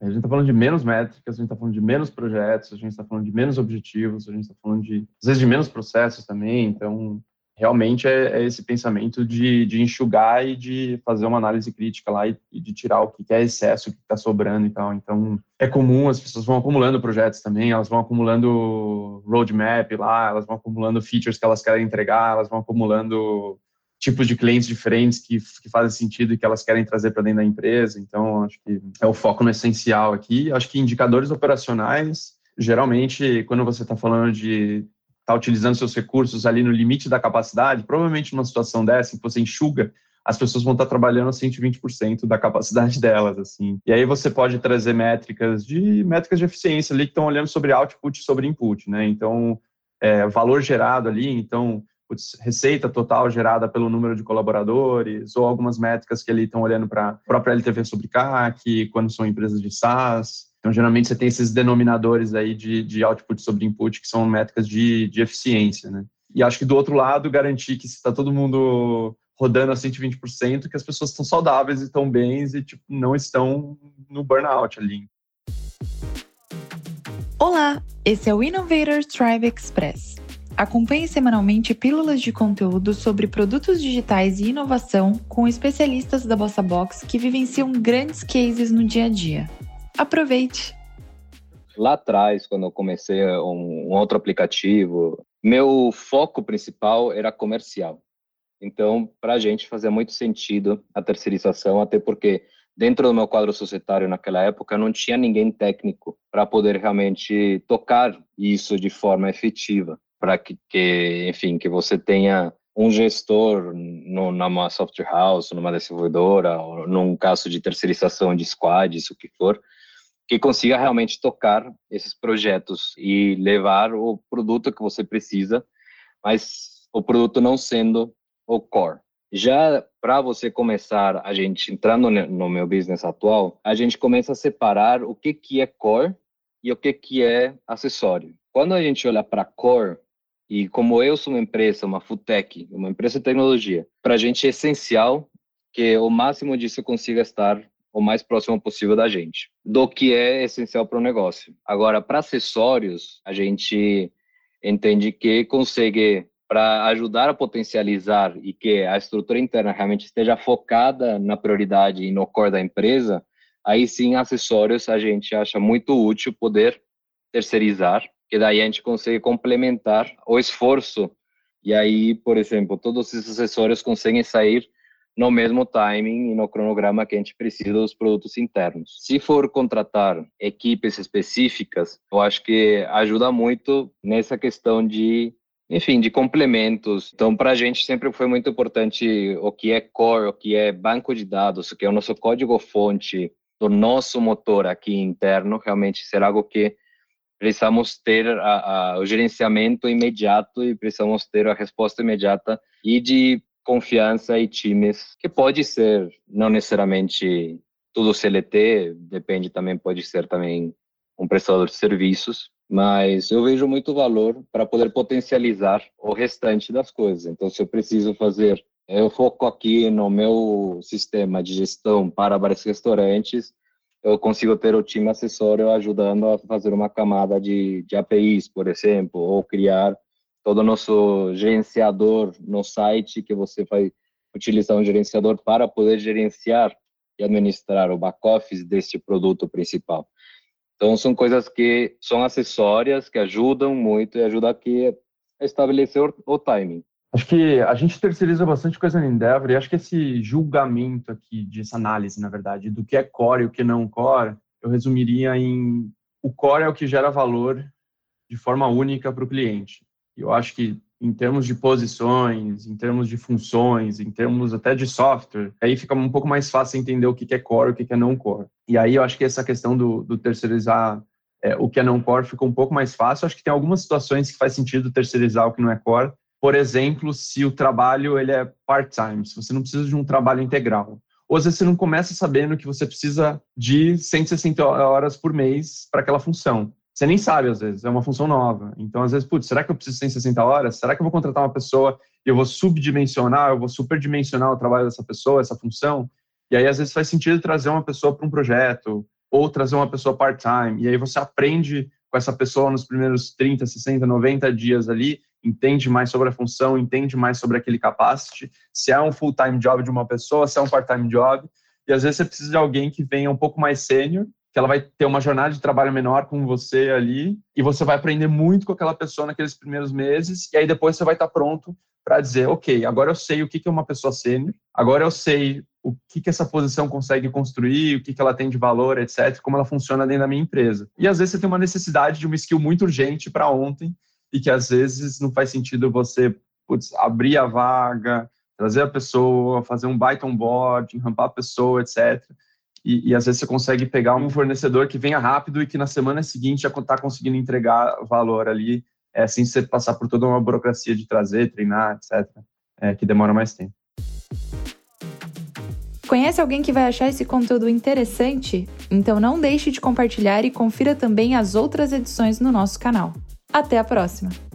A gente está falando de menos métricas, a gente está falando de menos projetos, a gente está falando de menos objetivos, a gente está falando de, às vezes, de menos processos também. Então, realmente é, é esse pensamento de, de, enxugar e de fazer uma análise crítica lá e, e de tirar o que é excesso, o que está sobrando e tal. Então, é comum, as pessoas vão acumulando projetos também, elas vão acumulando roadmap lá, elas vão acumulando features que elas querem entregar, elas vão acumulando tipos de clientes diferentes que, que fazem sentido e que elas querem trazer para dentro da empresa. Então, acho que é o foco no essencial aqui. Acho que indicadores operacionais, geralmente, quando você está falando de está utilizando seus recursos ali no limite da capacidade, provavelmente numa situação dessa, que você enxuga, as pessoas vão estar trabalhando a 120% da capacidade delas, assim. E aí você pode trazer métricas de métricas de eficiência ali que estão olhando sobre output e sobre input, né? Então, é, valor gerado ali, então putz, receita total gerada pelo número de colaboradores, ou algumas métricas que ali estão olhando para a própria LTV sobre CAC, quando são empresas de SaaS. Então, geralmente, você tem esses denominadores aí de, de output sobre input, que são métricas de, de eficiência, né? E acho que, do outro lado, garantir que se está todo mundo rodando a 120%, que as pessoas estão saudáveis e estão bens e tipo, não estão no burnout ali. Olá, esse é o Innovator Tribe Express. Acompanhe semanalmente pílulas de conteúdo sobre produtos digitais e inovação com especialistas da Bossa Box que vivenciam grandes cases no dia a dia. Aproveite! Lá atrás, quando eu comecei um, um outro aplicativo, meu foco principal era comercial. Então, para a gente fazia muito sentido a terceirização, até porque dentro do meu quadro societário naquela época não tinha ninguém técnico para poder realmente tocar isso de forma efetiva, para que, que, enfim, que você tenha um gestor no, numa software house, numa desenvolvedora, ou num caso de terceirização de squads, o que for, que consiga realmente tocar esses projetos e levar o produto que você precisa, mas o produto não sendo o core. Já para você começar, a gente entrando no meu business atual, a gente começa a separar o que que é core e o que que é acessório. Quando a gente olha para core, e como eu sou uma empresa, uma foodtech, uma empresa de tecnologia, para a gente é essencial que o máximo disso consiga estar o mais próximo possível da gente, do que é essencial para o negócio. Agora, para acessórios, a gente entende que consegue para ajudar a potencializar e que a estrutura interna realmente esteja focada na prioridade e no core da empresa, aí sim acessórios a gente acha muito útil poder terceirizar, que daí a gente consegue complementar o esforço e aí, por exemplo, todos esses acessórios conseguem sair no mesmo timing e no cronograma que a gente precisa dos produtos internos. Se for contratar equipes específicas, eu acho que ajuda muito nessa questão de enfim, de complementos. Então, para a gente sempre foi muito importante o que é core, o que é banco de dados, o que é o nosso código-fonte do nosso motor aqui interno, realmente ser algo que precisamos ter a, a, o gerenciamento imediato e precisamos ter a resposta imediata e de confiança e times, que pode ser não necessariamente tudo CLT, depende também, pode ser também um prestador de serviços, mas eu vejo muito valor para poder potencializar o restante das coisas. Então, se eu preciso fazer, eu foco aqui no meu sistema de gestão para vários restaurantes, eu consigo ter o time acessório ajudando a fazer uma camada de, de APIs, por exemplo, ou criar todo o nosso gerenciador no site, que você vai utilizar um gerenciador para poder gerenciar e administrar o back-office deste produto principal. Então, são coisas que são acessórias, que ajudam muito e ajudam aqui a estabelecer o timing. Acho que a gente terceiriza bastante coisa no Endeavor e acho que esse julgamento aqui, dessa análise, na verdade, do que é core e o que não core, eu resumiria em o core é o que gera valor de forma única para o cliente. Eu acho que em termos de posições, em termos de funções, em termos até de software, aí fica um pouco mais fácil entender o que é core e o que é não core. E aí eu acho que essa questão do, do terceirizar é, o que é não core fica um pouco mais fácil. Eu acho que tem algumas situações que faz sentido terceirizar o que não é core. Por exemplo, se o trabalho ele é part-time, se você não precisa de um trabalho integral. Ou às vezes você não começa sabendo que você precisa de 160 horas por mês para aquela função. Você nem sabe, às vezes, é uma função nova. Então, às vezes, putz, será que eu preciso de 160 horas? Será que eu vou contratar uma pessoa e eu vou subdimensionar, eu vou superdimensionar o trabalho dessa pessoa, essa função? E aí, às vezes, faz sentido trazer uma pessoa para um projeto, ou trazer uma pessoa part-time. E aí você aprende com essa pessoa nos primeiros 30, 60, 90 dias ali, entende mais sobre a função, entende mais sobre aquele capacity, se é um full-time job de uma pessoa, se é um part-time job. E às vezes você precisa de alguém que venha um pouco mais sênior, que ela vai ter uma jornada de trabalho menor com você ali, e você vai aprender muito com aquela pessoa naqueles primeiros meses, e aí depois você vai estar pronto para dizer, ok, agora eu sei o que é uma pessoa sênior, agora eu sei o que, que essa posição consegue construir, o que, que ela tem de valor, etc., como ela funciona dentro da minha empresa. E às vezes você tem uma necessidade de uma skill muito urgente para ontem, e que às vezes não faz sentido você putz, abrir a vaga, trazer a pessoa, fazer um baita onboard, rampar a pessoa, etc. E, e, às vezes você consegue pegar um fornecedor que venha rápido e que na semana seguinte já está conseguindo entregar valor ali é, sem você passar por toda uma burocracia de trazer, treinar, etc., é, que demora mais tempo. Conhece alguém que vai achar esse conteúdo interessante? Então não deixe de compartilhar e confira também as outras edições no nosso canal. Até a próxima!